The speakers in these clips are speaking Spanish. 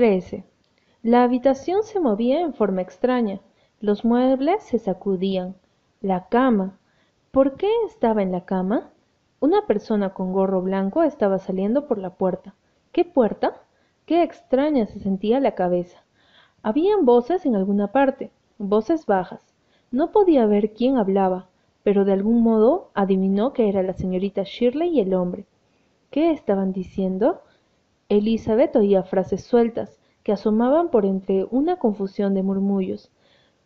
13. La habitación se movía en forma extraña. Los muebles se sacudían. La cama. ¿Por qué estaba en la cama? Una persona con gorro blanco estaba saliendo por la puerta. ¿Qué puerta? Qué extraña se sentía la cabeza. Habían voces en alguna parte, voces bajas. No podía ver quién hablaba, pero de algún modo adivinó que era la señorita Shirley y el hombre. ¿Qué estaban diciendo? Elizabeth oía frases sueltas que asomaban por entre una confusión de murmullos.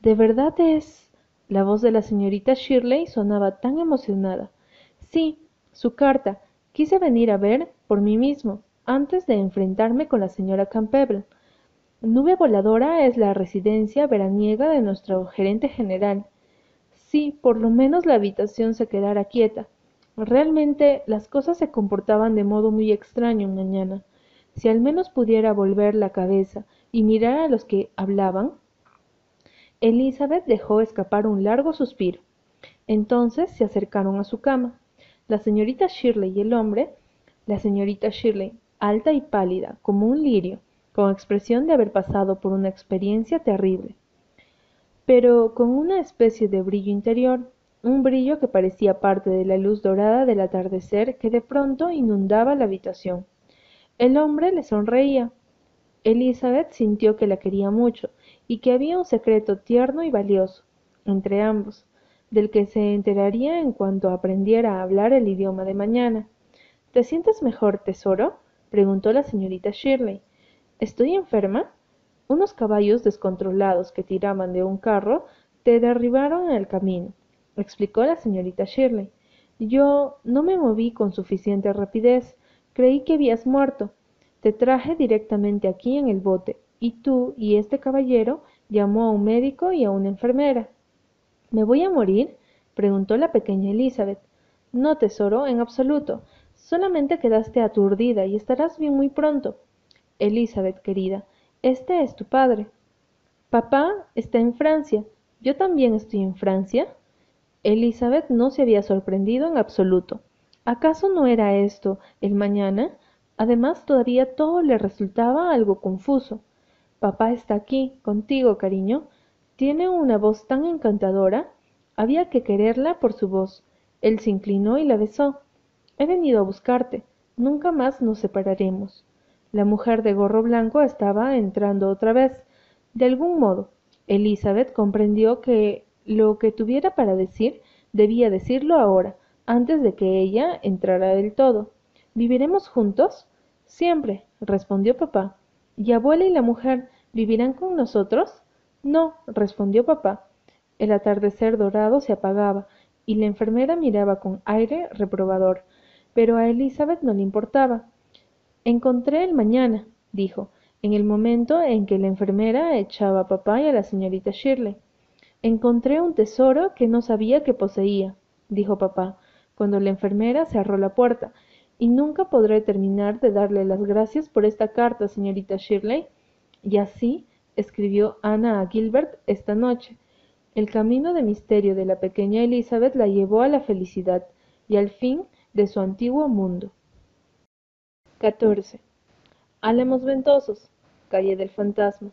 ¿De verdad es? La voz de la señorita Shirley sonaba tan emocionada. Sí, su carta. Quise venir a ver por mí mismo, antes de enfrentarme con la señora Campbell. Nube Voladora es la residencia veraniega de nuestro gerente general. Si por lo menos la habitación se quedara quieta. Realmente las cosas se comportaban de modo muy extraño mañana. Si al menos pudiera volver la cabeza y mirar a los que hablaban. Elizabeth dejó escapar un largo suspiro. Entonces se acercaron a su cama. La señorita Shirley y el hombre, la señorita Shirley, alta y pálida, como un lirio, con expresión de haber pasado por una experiencia terrible, pero con una especie de brillo interior, un brillo que parecía parte de la luz dorada del atardecer que de pronto inundaba la habitación. El hombre le sonreía. Elizabeth sintió que la quería mucho y que había un secreto tierno y valioso entre ambos, del que se enteraría en cuanto aprendiera a hablar el idioma de mañana. ¿Te sientes mejor, tesoro? preguntó la señorita Shirley. ¿Estoy enferma? Unos caballos descontrolados que tiraban de un carro te derribaron en el camino, explicó la señorita Shirley. Yo no me moví con suficiente rapidez. Creí que habías muerto. Te traje directamente aquí en el bote, y tú y este caballero llamó a un médico y a una enfermera. ¿Me voy a morir? preguntó la pequeña Elizabeth. No, tesoro, en absoluto. Solamente quedaste aturdida y estarás bien muy pronto. Elizabeth, querida, este es tu padre. Papá está en Francia. ¿Yo también estoy en Francia? Elizabeth no se había sorprendido en absoluto. ¿Acaso no era esto el mañana? Además, todavía todo le resultaba algo confuso. Papá está aquí, contigo, cariño. Tiene una voz tan encantadora. Había que quererla por su voz. Él se inclinó y la besó. He venido a buscarte. Nunca más nos separaremos. La mujer de gorro blanco estaba entrando otra vez. De algún modo, Elizabeth comprendió que lo que tuviera para decir debía decirlo ahora, antes de que ella entrara del todo. ¿Viviremos juntos? Siempre, respondió papá. ¿Y abuela y la mujer vivirán con nosotros? No, respondió papá. El atardecer dorado se apagaba, y la enfermera miraba con aire reprobador, pero a Elizabeth no le importaba. Encontré el mañana, dijo, en el momento en que la enfermera echaba a papá y a la señorita Shirley. Encontré un tesoro que no sabía que poseía, dijo papá, cuando la enfermera cerró la puerta, y nunca podré terminar de darle las gracias por esta carta, señorita Shirley. Y así escribió Ana a Gilbert esta noche. El camino de misterio de la pequeña Elizabeth la llevó a la felicidad y al fin de su antiguo mundo. 14. Álamos ventosos, calle del fantasma.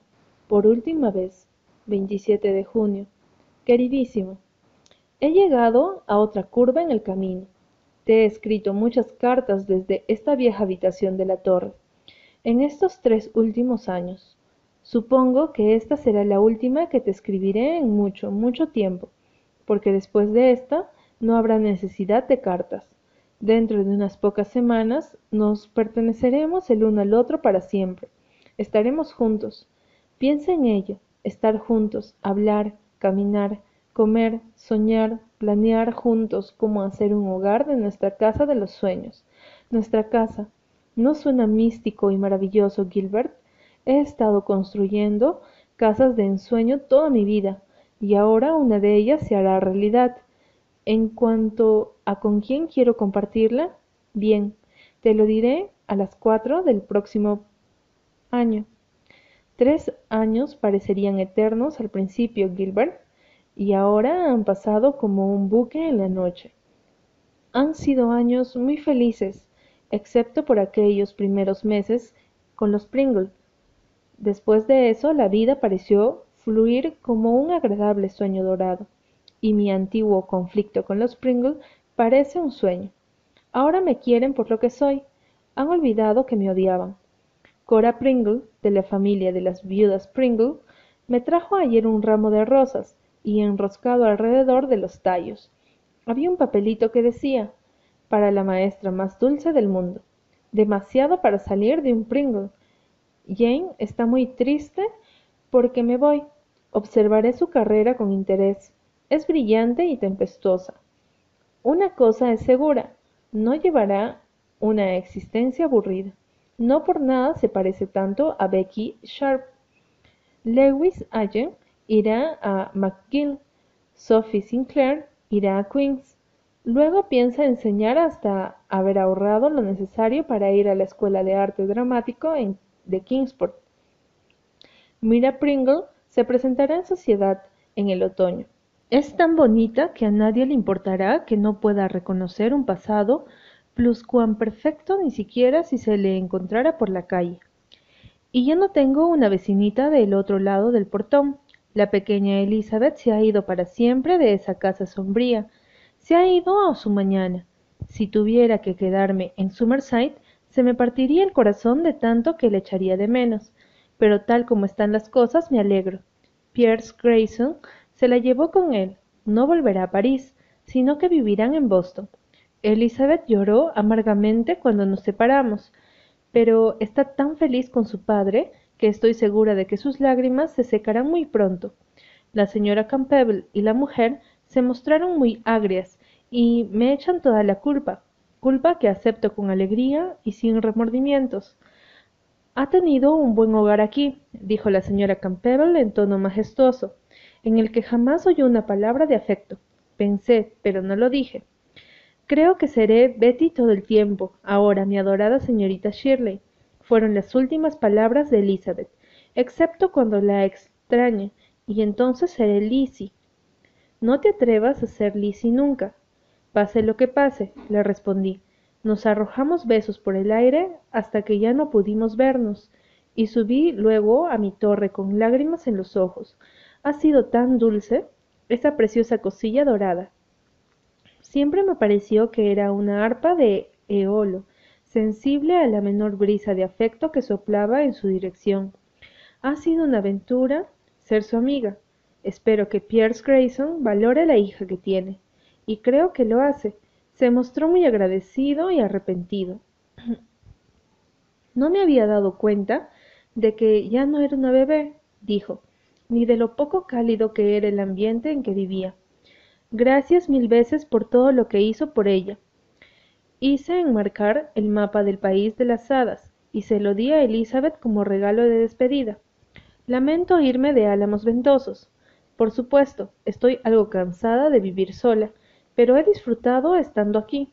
Por última vez, 27 de junio. Queridísimo, he llegado a otra curva en el camino. Te he escrito muchas cartas desde esta vieja habitación de la torre. En estos tres últimos años. Supongo que esta será la última que te escribiré en mucho, mucho tiempo, porque después de esta no habrá necesidad de cartas. Dentro de unas pocas semanas nos perteneceremos el uno al otro para siempre. Estaremos juntos. Piensa en ello, estar juntos, hablar, caminar, comer, soñar, planear juntos cómo hacer un hogar de nuestra casa de los sueños. Nuestra casa. ¿No suena místico y maravilloso, Gilbert? He estado construyendo casas de ensueño toda mi vida, y ahora una de ellas se hará realidad. En cuanto a con quién quiero compartirla, bien, te lo diré a las cuatro del próximo año. Tres años parecerían eternos al principio, Gilbert, y ahora han pasado como un buque en la noche. Han sido años muy felices, excepto por aquellos primeros meses con los Pringle, Después de eso, la vida pareció fluir como un agradable sueño dorado, y mi antiguo conflicto con los Pringle parece un sueño. Ahora me quieren por lo que soy. Han olvidado que me odiaban. Cora Pringle, de la familia de las viudas Pringle, me trajo ayer un ramo de rosas y enroscado alrededor de los tallos. Había un papelito que decía, para la maestra más dulce del mundo, demasiado para salir de un Pringle. Jane está muy triste porque me voy. Observaré su carrera con interés. Es brillante y tempestuosa. Una cosa es segura, no llevará una existencia aburrida. No por nada se parece tanto a Becky Sharp. Lewis Allen irá a McGill. Sophie Sinclair irá a Queens. Luego piensa enseñar hasta haber ahorrado lo necesario para ir a la Escuela de Arte Dramático de Kingsport. Mira Pringle se presentará en sociedad en el otoño. Es tan bonita que a nadie le importará que no pueda reconocer un pasado perfecto ni siquiera si se le encontrara por la calle. Y ya no tengo una vecinita del otro lado del portón. La pequeña Elizabeth se ha ido para siempre de esa casa sombría. Se ha ido a su mañana. Si tuviera que quedarme en Summerside, se me partiría el corazón de tanto que le echaría de menos. Pero tal como están las cosas, me alegro. Pierce Grayson se la llevó con él. No volverá a París, sino que vivirán en Boston. Elizabeth lloró amargamente cuando nos separamos, pero está tan feliz con su padre que estoy segura de que sus lágrimas se secarán muy pronto. La señora Campbell y la mujer se mostraron muy agrias y me echan toda la culpa, culpa que acepto con alegría y sin remordimientos. Ha tenido un buen hogar aquí, dijo la señora Campbell en tono majestuoso, en el que jamás oyó una palabra de afecto. Pensé, pero no lo dije. Creo que seré Betty todo el tiempo, ahora, mi adorada señorita Shirley, fueron las últimas palabras de Elizabeth, excepto cuando la extrañe, y entonces seré Lizzie. No te atrevas a ser Lizzie nunca. Pase lo que pase, le respondí. Nos arrojamos besos por el aire hasta que ya no pudimos vernos, y subí luego a mi torre con lágrimas en los ojos. Ha sido tan dulce esa preciosa cosilla dorada. Siempre me pareció que era una arpa de eolo, sensible a la menor brisa de afecto que soplaba en su dirección. Ha sido una aventura ser su amiga. Espero que Pierce Grayson valore la hija que tiene. Y creo que lo hace. Se mostró muy agradecido y arrepentido. No me había dado cuenta de que ya no era una bebé, dijo, ni de lo poco cálido que era el ambiente en que vivía. Gracias mil veces por todo lo que hizo por ella. Hice enmarcar el mapa del país de las hadas y se lo di a Elizabeth como regalo de despedida. Lamento irme de Álamos Ventosos. Por supuesto, estoy algo cansada de vivir sola, pero he disfrutado estando aquí.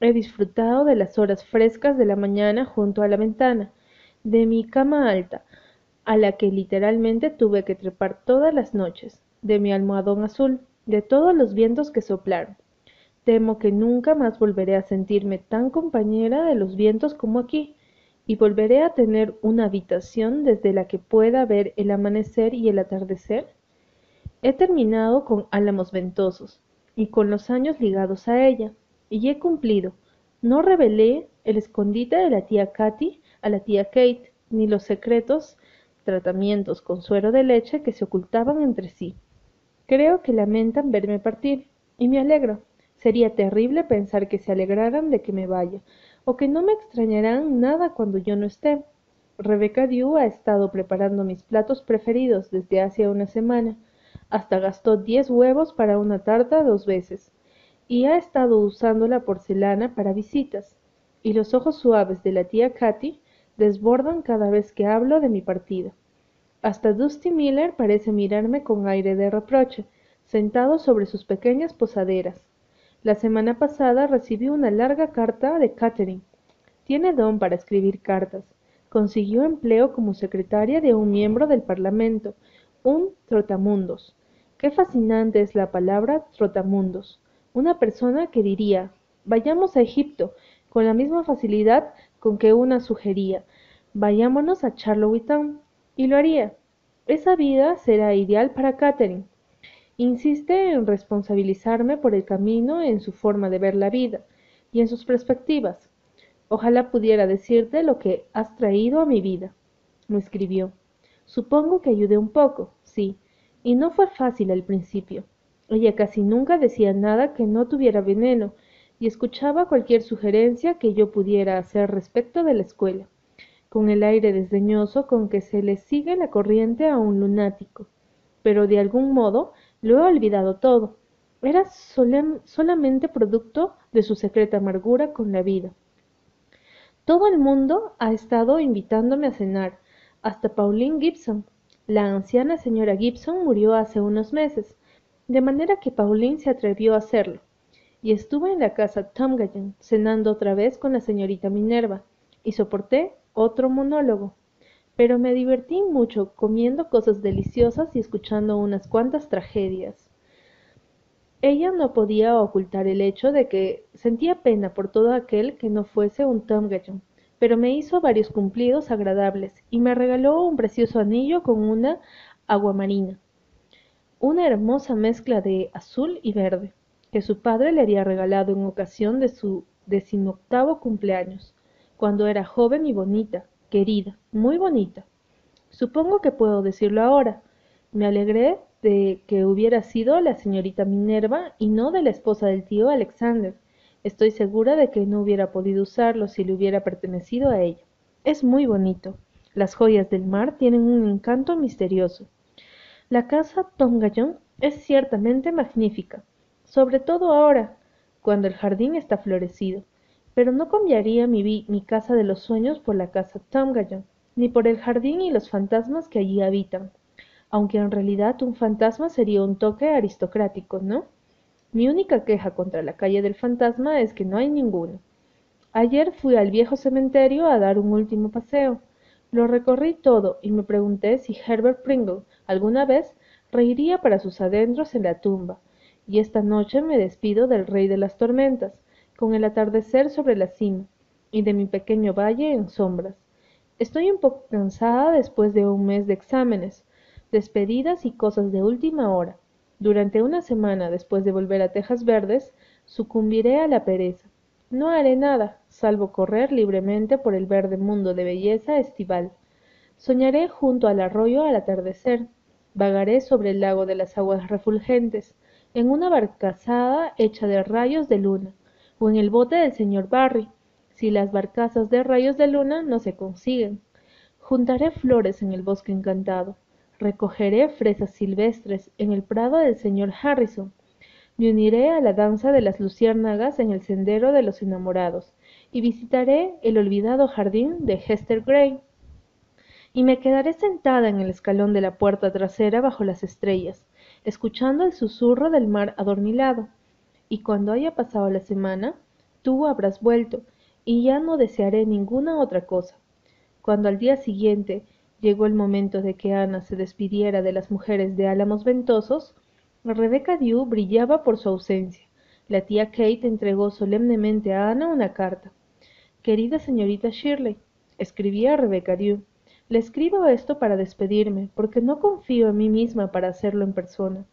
He disfrutado de las horas frescas de la mañana junto a la ventana, de mi cama alta, a la que literalmente tuve que trepar todas las noches, de mi almohadón azul, de todos los vientos que soplaron. Temo que nunca más volveré a sentirme tan compañera de los vientos como aquí, y volveré a tener una habitación desde la que pueda ver el amanecer y el atardecer. He terminado con álamos ventosos, y con los años ligados a ella, y he cumplido. No revelé el escondite de la tía Katy a la tía Kate, ni los secretos tratamientos con suero de leche que se ocultaban entre sí. Creo que lamentan verme partir, y me alegro. Sería terrible pensar que se alegraran de que me vaya, o que no me extrañarán nada cuando yo no esté. Rebecca Dew ha estado preparando mis platos preferidos desde hace una semana. Hasta gastó diez huevos para una tarta dos veces. Y ha estado usando la porcelana para visitas. Y los ojos suaves de la tía Katy desbordan cada vez que hablo de mi partida. Hasta Dusty Miller parece mirarme con aire de reproche, sentado sobre sus pequeñas posaderas. La semana pasada recibí una larga carta de Catherine. Tiene don para escribir cartas. Consiguió empleo como secretaria de un miembro del Parlamento, un trotamundos. Qué fascinante es la palabra trotamundos. Una persona que diría, vayamos a Egipto, con la misma facilidad con que una sugería, vayámonos a Charlottetown Y lo haría. Esa vida será ideal para Catherine. Insiste en responsabilizarme por el camino en su forma de ver la vida y en sus perspectivas. Ojalá pudiera decirte lo que has traído a mi vida. Me escribió. Supongo que ayudé un poco, sí, y no fue fácil al principio. Ella casi nunca decía nada que no tuviera veneno, y escuchaba cualquier sugerencia que yo pudiera hacer respecto de la escuela, con el aire desdeñoso con que se le sigue la corriente a un lunático. Pero de algún modo lo he olvidado todo. Era solamente producto de su secreta amargura con la vida. Todo el mundo ha estado invitándome a cenar, hasta Pauline Gibson. La anciana señora Gibson murió hace unos meses, de manera que Pauline se atrevió a hacerlo. Y estuve en la casa Tomgayan, cenando otra vez con la señorita Minerva, y soporté otro monólogo pero me divertí mucho comiendo cosas deliciosas y escuchando unas cuantas tragedias. Ella no podía ocultar el hecho de que sentía pena por todo aquel que no fuese un Tomgayon, pero me hizo varios cumplidos agradables y me regaló un precioso anillo con una aguamarina, una hermosa mezcla de azul y verde, que su padre le había regalado en ocasión de su decimoctavo cumpleaños, cuando era joven y bonita, querida, muy bonita. Supongo que puedo decirlo ahora. Me alegré de que hubiera sido la señorita Minerva y no de la esposa del tío Alexander. Estoy segura de que no hubiera podido usarlo si le hubiera pertenecido a ella. Es muy bonito. Las joyas del mar tienen un encanto misterioso. La casa Tongayon es ciertamente magnífica, sobre todo ahora, cuando el jardín está florecido pero no cambiaría mi, mi casa de los sueños por la casa Tamgayon, ni por el jardín y los fantasmas que allí habitan, aunque en realidad un fantasma sería un toque aristocrático, ¿no? Mi única queja contra la calle del fantasma es que no hay ninguno. Ayer fui al viejo cementerio a dar un último paseo. Lo recorrí todo y me pregunté si Herbert Pringle alguna vez reiría para sus adentros en la tumba. Y esta noche me despido del rey de las tormentas, con el atardecer sobre la cima, y de mi pequeño valle en sombras. Estoy un poco cansada después de un mes de exámenes, despedidas y cosas de última hora. Durante una semana después de volver a Tejas Verdes, sucumbiré a la pereza. No haré nada, salvo correr libremente por el verde mundo de belleza estival. Soñaré junto al arroyo al atardecer. Vagaré sobre el lago de las aguas refulgentes, en una barcazada hecha de rayos de luna o en el bote del señor Barry, si las barcazas de rayos de luna no se consiguen. Juntaré flores en el bosque encantado, recogeré fresas silvestres en el prado del señor Harrison, me uniré a la danza de las luciérnagas en el sendero de los enamorados, y visitaré el olvidado jardín de Hester Gray. Y me quedaré sentada en el escalón de la puerta trasera bajo las estrellas, escuchando el susurro del mar adormilado y cuando haya pasado la semana, tú habrás vuelto, y ya no desearé ninguna otra cosa. Cuando al día siguiente llegó el momento de que Ana se despidiera de las mujeres de Álamos Ventosos, Rebecca Dew brillaba por su ausencia. La tía Kate entregó solemnemente a Ana una carta. Querida señorita Shirley, escribía Rebecca Dew, le escribo esto para despedirme, porque no confío en mí misma para hacerlo en persona.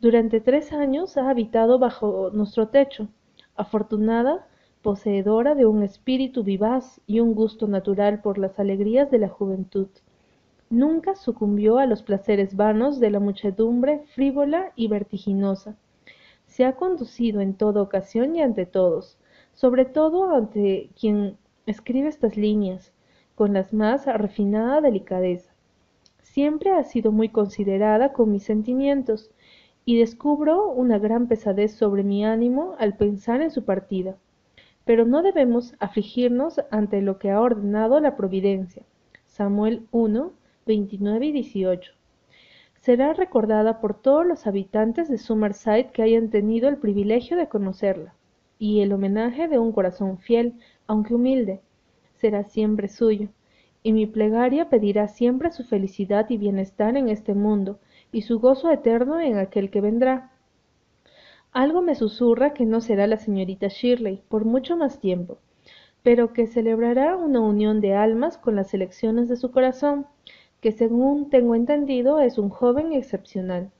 Durante tres años ha habitado bajo nuestro techo, afortunada, poseedora de un espíritu vivaz y un gusto natural por las alegrías de la juventud. Nunca sucumbió a los placeres vanos de la muchedumbre frívola y vertiginosa. Se ha conducido en toda ocasión y ante todos, sobre todo ante quien escribe estas líneas, con la más refinada delicadeza. Siempre ha sido muy considerada con mis sentimientos, y descubro una gran pesadez sobre mi ánimo al pensar en su partida. Pero no debemos afligirnos ante lo que ha ordenado la providencia. Samuel 1, 29 y 18. Será recordada por todos los habitantes de Summerside que hayan tenido el privilegio de conocerla, y el homenaje de un corazón fiel, aunque humilde, será siempre suyo, y mi plegaria pedirá siempre su felicidad y bienestar en este mundo, y su gozo eterno en aquel que vendrá. Algo me susurra que no será la señorita Shirley por mucho más tiempo, pero que celebrará una unión de almas con las elecciones de su corazón, que según tengo entendido es un joven excepcional.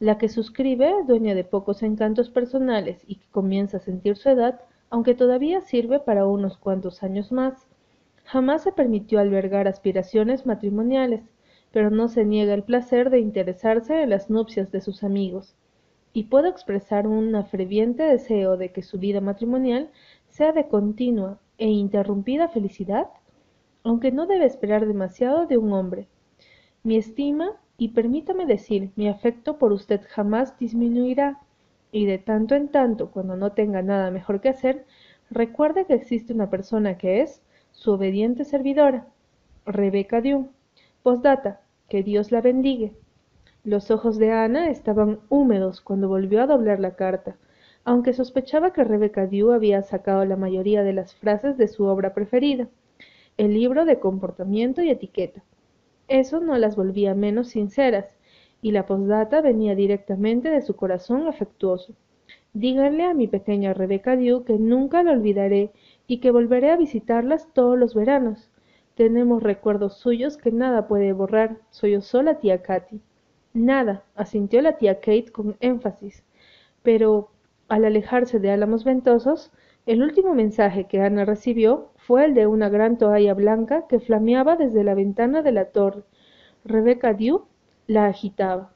La que suscribe, dueña de pocos encantos personales y que comienza a sentir su edad, aunque todavía sirve para unos cuantos años más. Jamás se permitió albergar aspiraciones matrimoniales, pero no se niega el placer de interesarse en las nupcias de sus amigos, y puedo expresar un ferviente deseo de que su vida matrimonial sea de continua e interrumpida felicidad, aunque no debe esperar demasiado de un hombre. Mi estima y permítame decir, mi afecto por usted jamás disminuirá, y de tanto en tanto, cuando no tenga nada mejor que hacer, recuerde que existe una persona que es su obediente servidora, Rebeca Dew. Postdata, que Dios la bendiga. Los ojos de Ana estaban húmedos cuando volvió a doblar la carta, aunque sospechaba que Rebeca Dew había sacado la mayoría de las frases de su obra preferida, el libro de comportamiento y etiqueta. Eso no las volvía menos sinceras, y la postdata venía directamente de su corazón afectuoso. Díganle a mi pequeña Rebeca Dew que nunca la olvidaré y que volveré a visitarlas todos los veranos. Tenemos recuerdos suyos que nada puede borrar, sollozó la tía Katy. Nada, asintió la tía Kate con énfasis. Pero, al alejarse de Álamos Ventosos, el último mensaje que Ana recibió fue el de una gran toalla blanca que flameaba desde la ventana de la torre. Rebecca Dew la agitaba.